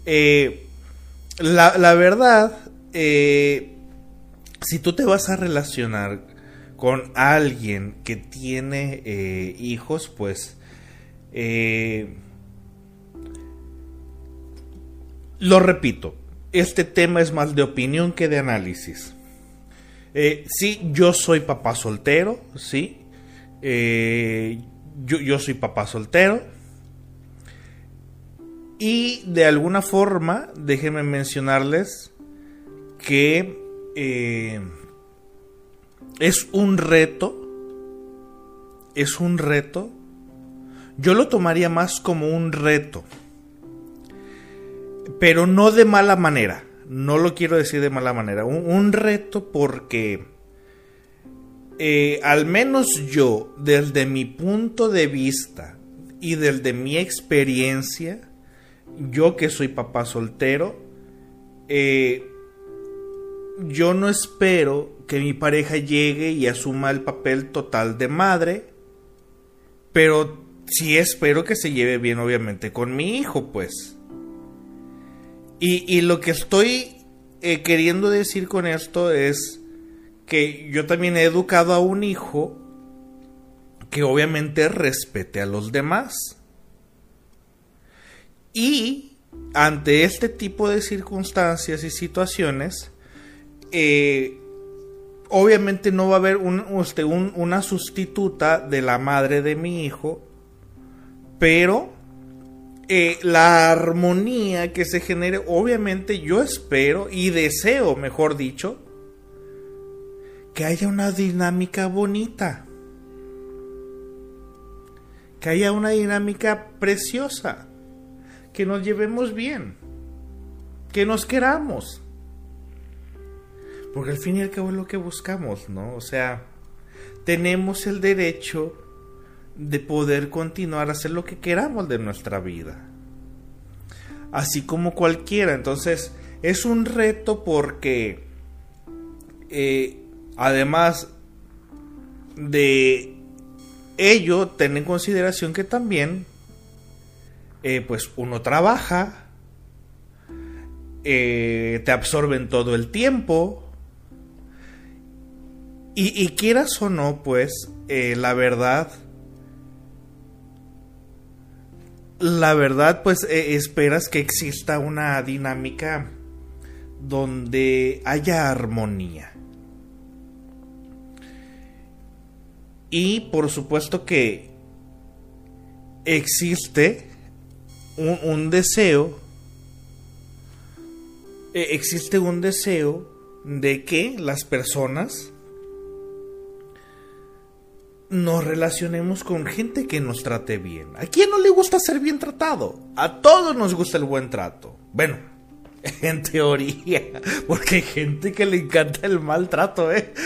Eh, la, verdad, eh, si tú te vas a relacionar con alguien que tiene eh, hijos, pues lo repito, este tema es más de opinión que de análisis. Eh, sí, yo soy papá soltero, sí. yo, yo, soy papá soltero. Y de alguna forma, déjenme mencionarles que es un reto, es un reto, yo lo tomaría más como un reto, pero no de mala manera, no lo quiero decir de mala manera, un, reto porque eh, al menos yo, desde mi punto de vista y desde mi experiencia, yo que soy papá soltero, eh, yo no espero que mi pareja llegue y asuma el papel total de madre, pero sí espero que se lleve bien obviamente con mi hijo, pues. Y, lo que estoy eh, queriendo decir con esto es que yo también he educado a un hijo que obviamente respete a los demás. Y ante este tipo de circunstancias y situaciones, eh, obviamente no va a haber este, una sustituta de la madre de mi hijo, pero eh, la armonía que se genere, obviamente yo espero y deseo, mejor dicho, que haya una dinámica bonita, que haya una dinámica preciosa, que nos llevemos bien, que nos queramos. Porque al fin y al cabo es lo que buscamos, ¿no? O sea, tenemos el derecho de poder continuar a hacer lo que queramos de nuestra vida. Así como cualquiera. Entonces, es un reto porque, eh, además de ello, ten en consideración que también, eh, pues uno trabaja, eh, te absorben todo el tiempo, Y, quieras o no, pues, la verdad, la verdad, pues, eh, esperas que exista una dinámica donde haya armonía. Y por supuesto que existe un, deseo, eh, existe un deseo de que las personas nos relacionemos con gente que nos trate bien. ¿A quién no le gusta ser bien tratado? A todos nos gusta el buen trato. Bueno, en teoría, porque hay gente que le encanta el maltrato, ¿eh?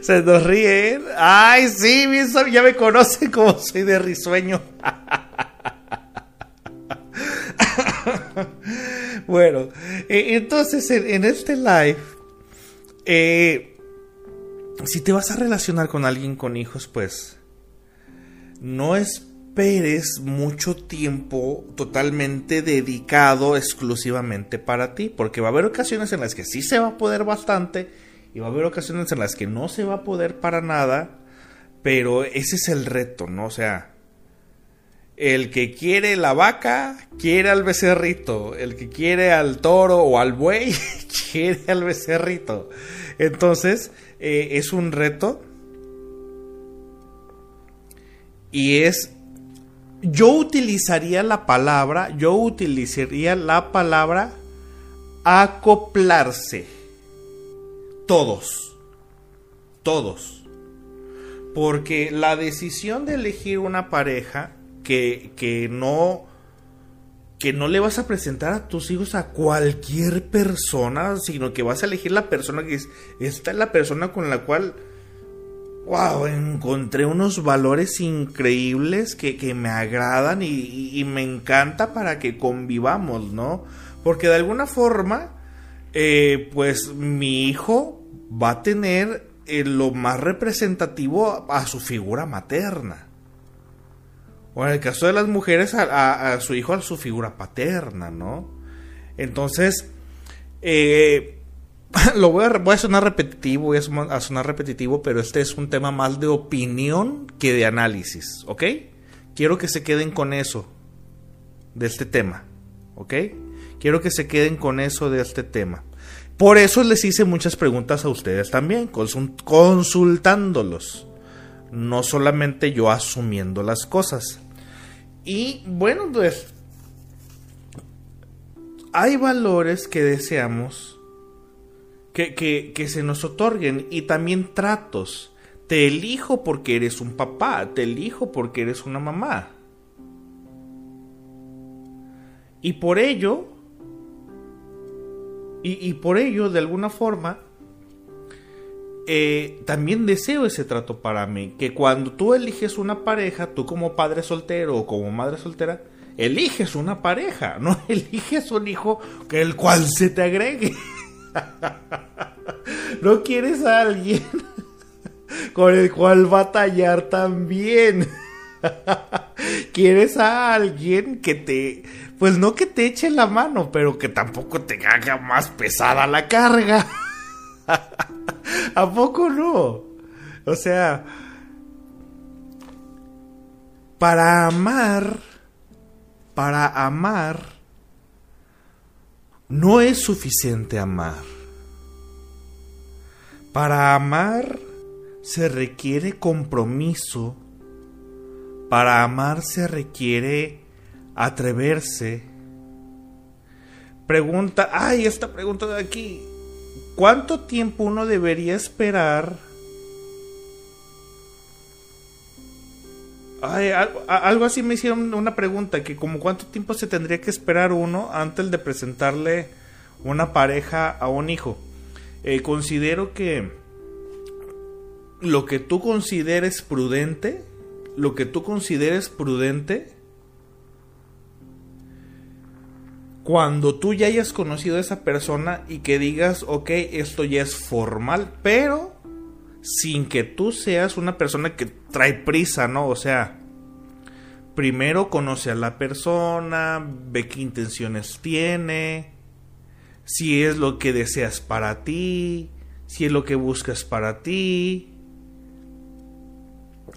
Se nos ríen. Ay, sí, ya me conoce como soy de risueño. bueno, e, entonces en, este live, eh, si te vas a relacionar con alguien con hijos, pues no esperes mucho tiempo totalmente dedicado exclusivamente para ti, porque va a haber ocasiones en las que sí se va a poder bastante y va a haber ocasiones en las que no se va a poder para nada, pero ese es el reto, ¿no? O sea, el que quiere la vaca, quiere al becerrito. El que quiere al toro o al buey, quiere al becerrito. Entonces, eh, es un reto. Y es... Yo utilizaría la palabra, yo utilizaría la palabra acoplarse todos. Todos. Porque la decisión de elegir una pareja que, que no que no le vas a presentar a tus hijos a cualquier persona, sino que vas a elegir la persona que es, esta es la persona con la cual, wow, encontré unos valores increíbles que, que me agradan y, me encanta para que convivamos, ¿no? Porque de alguna forma, eh, pues mi hijo va a tener eh, lo más representativo a, su figura materna. O en el caso de las mujeres, a, su hijo, a su figura paterna, ¿no? Entonces, eh, lo voy a, voy a, sonar repetitivo, voy a sonar repetitivo, pero este es un tema más de opinión que de análisis, ¿ok? Quiero que se queden con eso, de este tema, ¿ok? Quiero que se queden con eso de este tema. Por eso les hice muchas preguntas a ustedes también, consultándolos. No solamente yo asumiendo las cosas. Y bueno, pues hay valores que deseamos que, que, se nos otorguen y también tratos. Te elijo porque eres un papá, te elijo porque eres una mamá. Y por ello y, por ello, de alguna forma, eh, también deseo ese trato para mí. Que cuando tú eliges una pareja, tú como padre soltero o como madre soltera, eliges una pareja, no eliges un hijo que el cual se te agregue. no quieres a alguien con el cual batallar también. quieres a alguien que te pues no que te eche la mano, pero que tampoco te haga más pesada la carga. ¿A poco no? O sea, para amar, para amar, no es suficiente amar. Para amar se requiere compromiso. Para amar se requiere atreverse. Pregunta, ay, esta pregunta de aquí. ¿Cuánto tiempo uno debería esperar? Ay, algo así me hicieron una pregunta, que como cuánto tiempo se tendría que esperar uno antes de presentarle una pareja a un hijo. Eh, considero que lo que tú consideres prudente, lo que tú consideres prudente, cuando tú ya hayas conocido a esa persona y que digas, ok, esto ya es formal, pero sin que tú seas una persona que trae prisa, ¿no? O sea, primero conoce a la persona, ve qué intenciones tiene, si es lo que deseas para ti, si es lo que buscas para ti,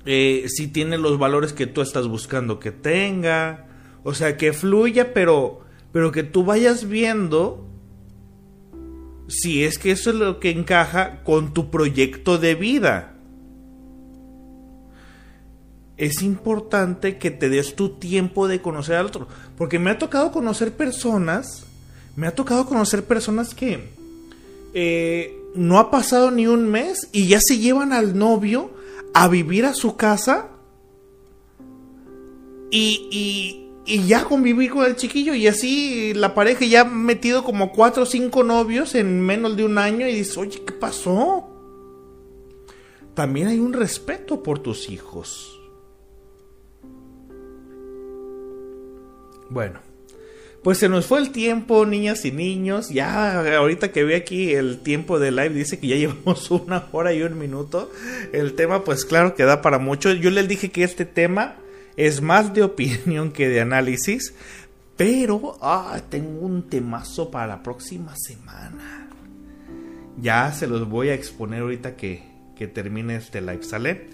eh, si tiene los valores que tú estás buscando que tenga, o sea, que fluya, pero, pero que tú vayas viendo si es que eso es lo que encaja con tu proyecto de vida. Es importante que te des tu tiempo de conocer al otro, porque me ha tocado conocer personas, me ha tocado conocer personas que eh, no ha pasado ni un mes y ya se llevan al novio a vivir a su casa y, y, y ya convivir con el chiquillo y así la pareja ya ha metido como cuatro o cinco novios en menos de un año y dices, oye, ¿qué pasó? También hay un respeto por tus hijos. Bueno, pues se nos fue el tiempo, niñas y niños. Ya ahorita que ve aquí el tiempo de live dice que ya llevamos una hora y un minuto. El tema pues claro que da para mucho. Yo les dije que este tema es más de opinión que de análisis. Pero ah, tengo un temazo para la próxima semana. Ya se los voy a exponer ahorita que, que termine este live, ¿sale?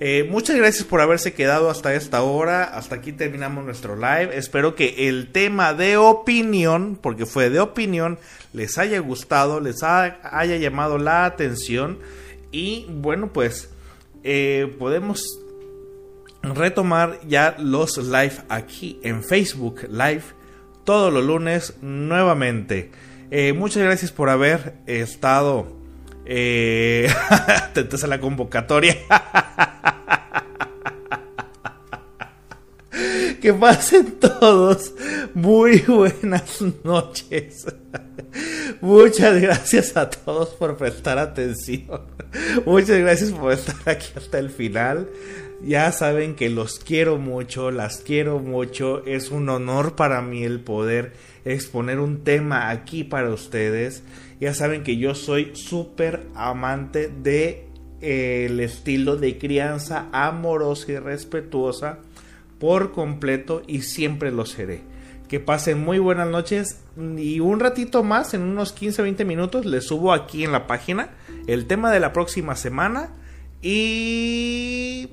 Eh, muchas gracias por haberse quedado hasta esta hora. Hasta aquí terminamos nuestro live. Espero que el tema de opinión, porque fue de opinión, les haya gustado, les haya llamado la atención. Y bueno, pues eh, podemos retomar ya los live aquí en Facebook Live todos los lunes nuevamente. Eh, muchas gracias por haber estado. Eh, te la convocatoria. que pasen todos muy buenas noches. Muchas gracias a todos por prestar atención. Muchas gracias por estar aquí hasta el final. Ya saben que los quiero mucho, las quiero mucho. Es un honor para mí el poder exponer un tema aquí para ustedes. Ya saben que yo soy súper amante de eh, el estilo de crianza amorosa y respetuosa por completo y siempre lo seré. Que pasen muy buenas noches y un ratito más, en unos 15-20 minutos, les subo aquí en la página el tema de la próxima semana y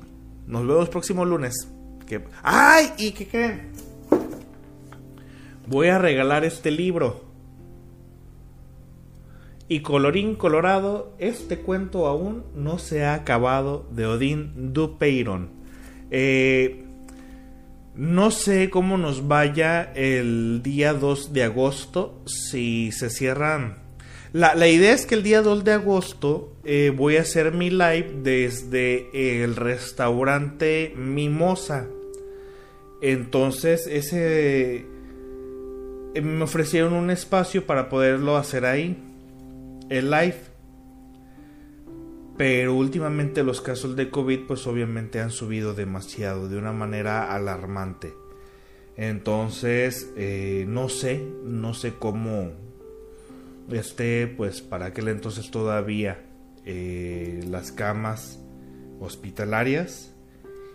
nos vemos próximo lunes. ¡Ay! ¿Y qué creen? Voy a regalar este libro. Y colorín colorado, este cuento aún no se ha acabado de Odín Dupeyron. Eh, no sé cómo nos vaya el día 2 de agosto si se cierran la, idea es que el día 2 de agosto eh, voy a hacer mi live desde el restaurante Mimosa. Entonces, ese eh, me ofrecieron un espacio para poderlo hacer ahí, el live. Pero últimamente los casos de COVID pues obviamente han subido demasiado, de una manera alarmante. Entonces, eh, no sé, no sé cómo, esté pues para aquel entonces todavía eh, las camas hospitalarias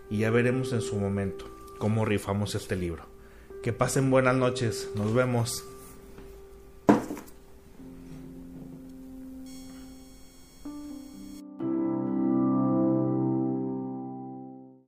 y ya veremos en su momento cómo rifamos este libro. Que pasen buenas noches, nos vemos.